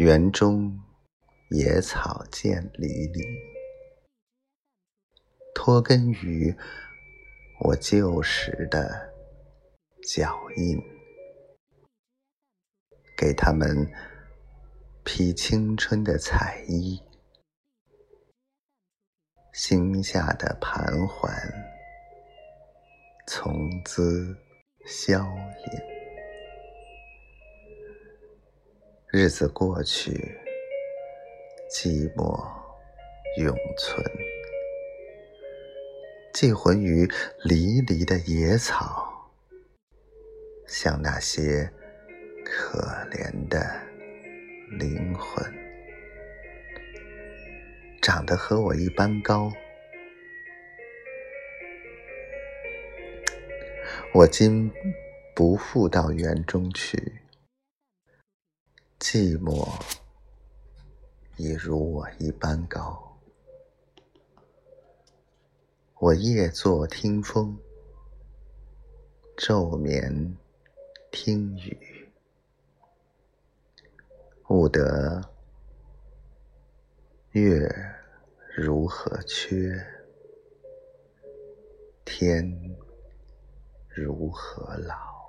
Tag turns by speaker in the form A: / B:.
A: 园中野草渐离离，脱根于我旧时的脚印，给他们披青春的彩衣，心下的盘桓从兹消隐。日子过去，寂寞永存，寄魂于离离的野草，像那些可怜的灵魂，长得和我一般高。我今不复到园中去。寂寞已如我一般高，我夜坐听风，昼眠听雨，悟得月如何缺，天如何老。